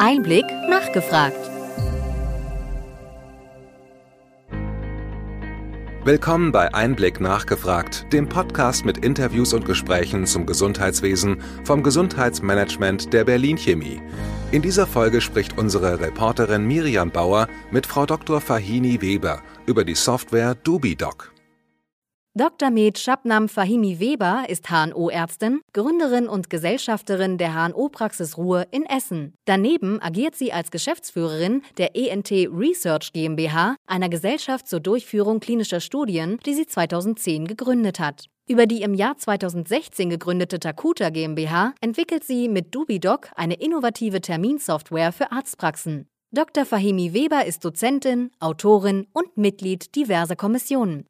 Einblick nachgefragt. Willkommen bei Einblick nachgefragt, dem Podcast mit Interviews und Gesprächen zum Gesundheitswesen vom Gesundheitsmanagement der Berlin Chemie. In dieser Folge spricht unsere Reporterin Miriam Bauer mit Frau Dr. Fahini Weber über die Software DubiDoc. Dr. Med Shabnam Fahimi Weber ist HNO-Ärztin, Gründerin und Gesellschafterin der HNO-Praxis Ruhr in Essen. Daneben agiert sie als Geschäftsführerin der ENT Research GmbH, einer Gesellschaft zur Durchführung klinischer Studien, die sie 2010 gegründet hat. Über die im Jahr 2016 gegründete Takuta GmbH entwickelt sie mit DubiDoc eine innovative Terminsoftware für Arztpraxen. Dr. Fahimi Weber ist Dozentin, Autorin und Mitglied diverser Kommissionen.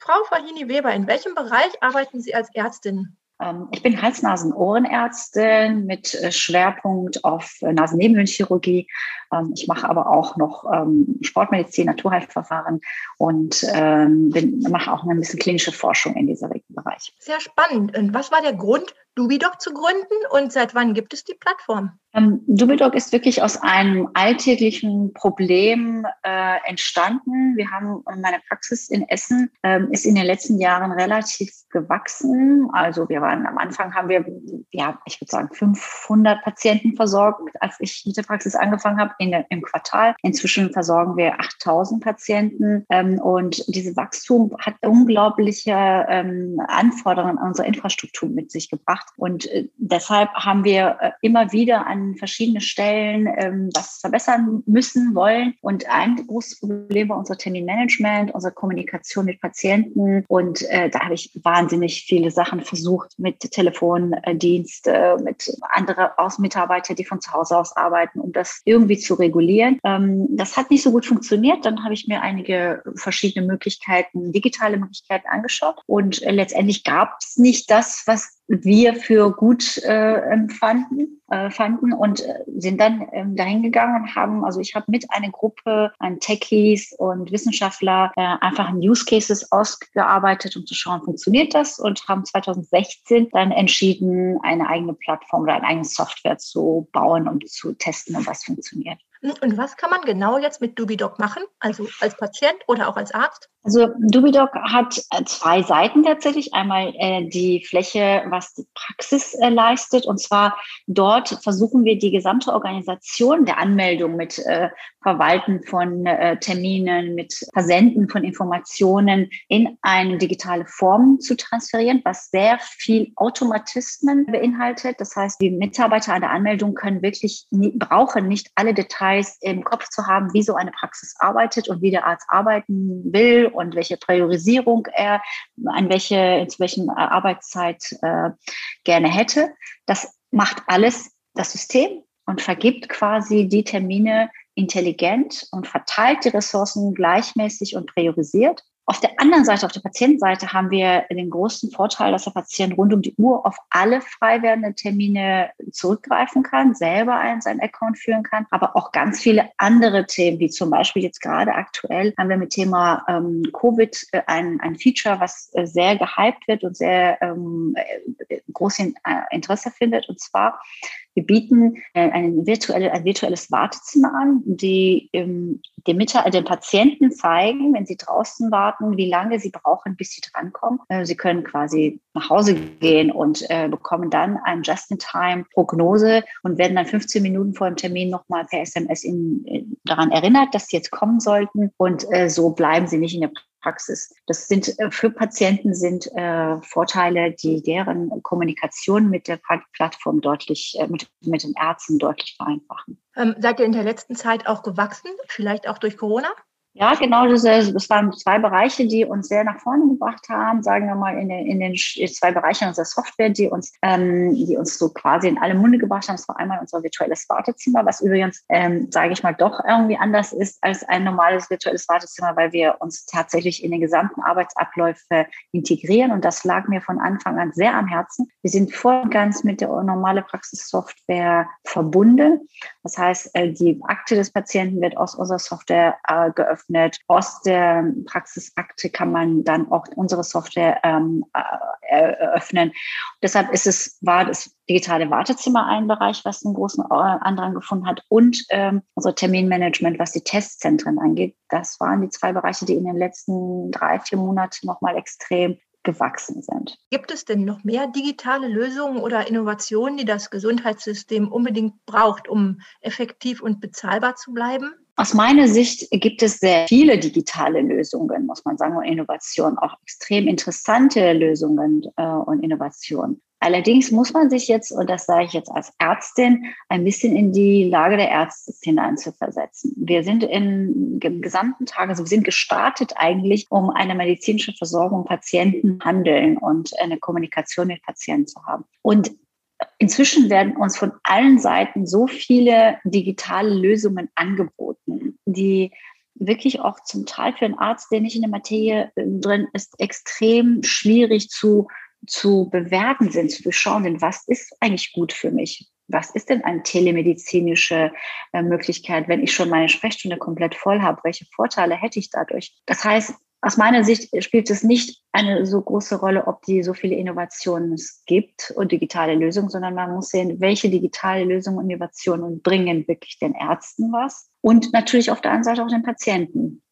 Frau Fahini Weber, in welchem Bereich arbeiten Sie als Ärztin? Ähm, ich bin Hals-Nasen-Ohrenärztin mit äh, Schwerpunkt auf äh, Nasennebenhöhlenchirurgie. Ähm, ich mache aber auch noch ähm, Sportmedizin, Naturheilverfahren und bin, mache auch ein bisschen klinische Forschung in diesem Bereich. Sehr spannend. Und was war der Grund, Dubidoc zu gründen und seit wann gibt es die Plattform? Ähm, Dubidoc ist wirklich aus einem alltäglichen Problem äh, entstanden. Wir haben meine Praxis in Essen ähm, ist in den letzten Jahren relativ gewachsen. Also wir waren am Anfang haben wir ja ich würde sagen 500 Patienten versorgt, als ich mit der Praxis angefangen habe in, im Quartal. Inzwischen versorgen wir 8000 Patienten ähm, und dieses Wachstum hat unglaubliche ähm, Anforderungen an unsere Infrastruktur mit sich gebracht und äh, deshalb haben wir äh, immer wieder an an verschiedene Stellen ähm, was verbessern müssen, wollen. Und ein großes Problem war unser Terminmanagement, unsere Kommunikation mit Patienten. Und äh, da habe ich wahnsinnig viele Sachen versucht mit Telefondienst, mit anderen Außenmitarbeitern, die von zu Hause aus arbeiten, um das irgendwie zu regulieren. Ähm, das hat nicht so gut funktioniert. Dann habe ich mir einige verschiedene Möglichkeiten, digitale Möglichkeiten angeschaut. Und letztendlich gab es nicht das, was wir für gut äh, empfanden, äh, fanden und äh, sind dann ähm, dahin gegangen und haben, also ich habe mit einer Gruppe an Techies und Wissenschaftler äh, einfach Use Cases ausgearbeitet, um zu schauen, funktioniert das und haben 2016 dann entschieden, eine eigene Plattform oder eine eigene Software zu bauen, um zu testen, ob was funktioniert. Und was kann man genau jetzt mit Dubidoc machen, also als Patient oder auch als Arzt? Also Dubidoc hat äh, zwei Seiten tatsächlich. Einmal äh, die Fläche, was die Praxis äh, leistet. Und zwar dort versuchen wir die gesamte Organisation der Anmeldung mit äh, Verwalten von äh, Terminen, mit Versenden von Informationen in eine digitale Form zu transferieren, was sehr viel Automatismen beinhaltet. Das heißt, die Mitarbeiter an der Anmeldung können wirklich brauchen nicht alle Details im Kopf zu haben, wie so eine Praxis arbeitet und wie der Arzt arbeiten will und welche Priorisierung er an welche, zu welchen äh, Arbeitszeit äh, gerne hätte. Das macht alles das System und vergibt quasi die Termine intelligent und verteilt die Ressourcen gleichmäßig und priorisiert. Auf der anderen Seite, auf der Patientenseite, haben wir den großen Vorteil, dass der Patient rund um die Uhr auf alle frei werdenden Termine zurückgreifen kann, selber einen seinen Account führen kann, aber auch ganz viele andere Themen, wie zum Beispiel jetzt gerade aktuell haben wir mit Thema ähm, Covid äh, ein, ein Feature, was äh, sehr gehypt wird und sehr ähm, äh, großes äh, Interesse findet. Und zwar wir bieten äh, ein, virtuelle, ein virtuelles Wartezimmer an, die ähm, den, den Patienten zeigen, wenn sie draußen warten, wie lange sie brauchen, bis sie drankommen. Äh, sie können quasi nach Hause gehen und äh, bekommen dann eine Just-in-Time-Prognose und werden dann 15 Minuten vor dem Termin nochmal per SMS in, in, daran erinnert, dass sie jetzt kommen sollten. Und äh, so bleiben sie nicht in der Praxis. Das sind äh, für Patienten sind äh, Vorteile, die deren Kommunikation mit der Plattform deutlich, äh, mit, mit den Ärzten deutlich vereinfachen. Ähm, seid ihr in der letzten Zeit auch gewachsen, vielleicht auch durch Corona? Ja, genau, das, das waren zwei Bereiche, die uns sehr nach vorne gebracht haben, sagen wir mal in den, in den zwei Bereichen unserer Software, die uns, ähm, die uns so quasi in alle Munde gebracht haben. Das war einmal unser virtuelles Wartezimmer, was übrigens, ähm, sage ich mal, doch irgendwie anders ist als ein normales virtuelles Wartezimmer, weil wir uns tatsächlich in den gesamten Arbeitsabläufe integrieren und das lag mir von Anfang an sehr am Herzen. Wir sind voll und ganz mit der normalen Praxissoftware verbunden. Das heißt, äh, die Akte des Patienten wird aus unserer Software äh, geöffnet geöffnet. Aus der Praxisakte kann man dann auch unsere Software ähm, äh, eröffnen. Deshalb ist es, war das digitale Wartezimmer ein Bereich, was einen großen äh, Andrang gefunden hat und ähm, unser Terminmanagement, was die Testzentren angeht. Das waren die zwei Bereiche, die in den letzten drei, vier Monaten nochmal extrem gewachsen sind. Gibt es denn noch mehr digitale Lösungen oder Innovationen, die das Gesundheitssystem unbedingt braucht, um effektiv und bezahlbar zu bleiben? Aus meiner Sicht gibt es sehr viele digitale Lösungen, muss man sagen, und Innovationen, auch extrem interessante Lösungen äh, und Innovationen. Allerdings muss man sich jetzt, und das sage ich jetzt als Ärztin, ein bisschen in die Lage der Ärzte hineinzuversetzen. Wir sind in, im gesamten Tag, also wir sind gestartet eigentlich, um eine medizinische Versorgung Patienten handeln und eine Kommunikation mit Patienten zu haben. Und inzwischen werden uns von allen Seiten so viele digitale Lösungen angeboten, die wirklich auch zum Teil für einen Arzt, der nicht in der Materie äh, drin ist, extrem schwierig zu zu bewerten sind, zu beschauen sind, was ist eigentlich gut für mich? Was ist denn eine telemedizinische äh, Möglichkeit, wenn ich schon meine Sprechstunde komplett voll habe? Welche Vorteile hätte ich dadurch? Das heißt, aus meiner Sicht spielt es nicht eine so große Rolle, ob die so viele Innovationen es gibt und digitale Lösungen, sondern man muss sehen, welche digitale Lösungen und Innovationen bringen wirklich den Ärzten was und natürlich auf der anderen Seite auch den Patienten.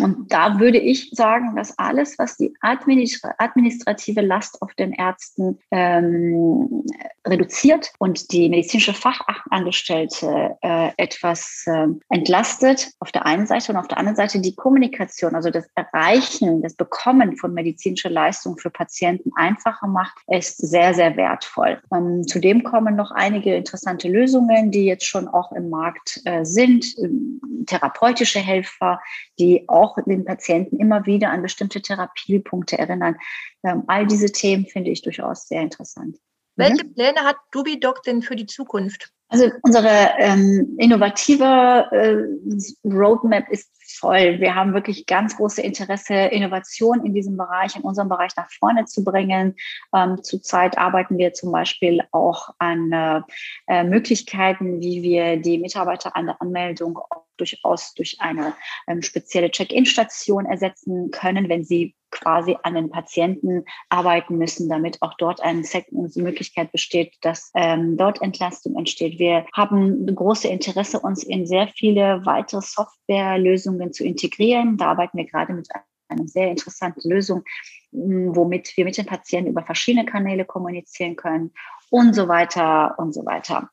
Und da würde ich sagen, dass alles, was die administrative Last auf den Ärzten ähm, reduziert und die medizinische Fachangestellte äh, etwas äh, entlastet, auf der einen Seite und auf der anderen Seite die Kommunikation, also das Erreichen, das Bekommen von medizinischer Leistung für Patienten einfacher macht, ist sehr, sehr wertvoll. Ähm, zudem kommen noch einige interessante Lösungen, die jetzt schon auch im Markt äh, sind, ähm, therapeutische Helfer, die auch auch den Patienten immer wieder an bestimmte Therapiepunkte erinnern. Ähm, all diese Themen finde ich durchaus sehr interessant. Welche mhm. Pläne hat DubiDoc denn für die Zukunft? Also unsere ähm, innovative äh, Roadmap ist voll. Wir haben wirklich ganz große Interesse, Innovation in diesem Bereich, in unserem Bereich nach vorne zu bringen. Ähm, zurzeit arbeiten wir zum Beispiel auch an äh, Möglichkeiten, wie wir die Mitarbeiter an der Anmeldung durchaus durch eine ähm, spezielle Check-in-Station ersetzen können, wenn sie quasi an den Patienten arbeiten müssen, damit auch dort eine Möglichkeit besteht, dass ähm, dort Entlastung entsteht. Wir haben große Interesse, uns in sehr viele weitere Softwarelösungen zu integrieren. Da arbeiten wir gerade mit einer sehr interessanten Lösung, womit wir mit den Patienten über verschiedene Kanäle kommunizieren können und so weiter und so weiter.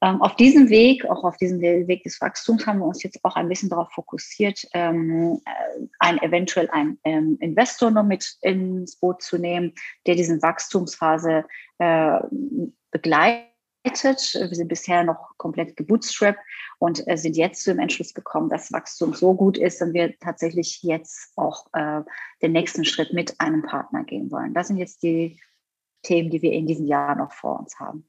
Ähm, auf diesem Weg, auch auf diesem Weg des Wachstums, haben wir uns jetzt auch ein bisschen darauf fokussiert, ähm, äh, ein, eventuell einen ähm, Investor noch mit ins Boot zu nehmen, der diese Wachstumsphase äh, begleitet. Wir sind bisher noch komplett gebootstrapped und äh, sind jetzt zu dem Entschluss gekommen, dass Wachstum so gut ist und wir tatsächlich jetzt auch äh, den nächsten Schritt mit einem Partner gehen wollen. Das sind jetzt die Themen, die wir in diesem Jahr noch vor uns haben.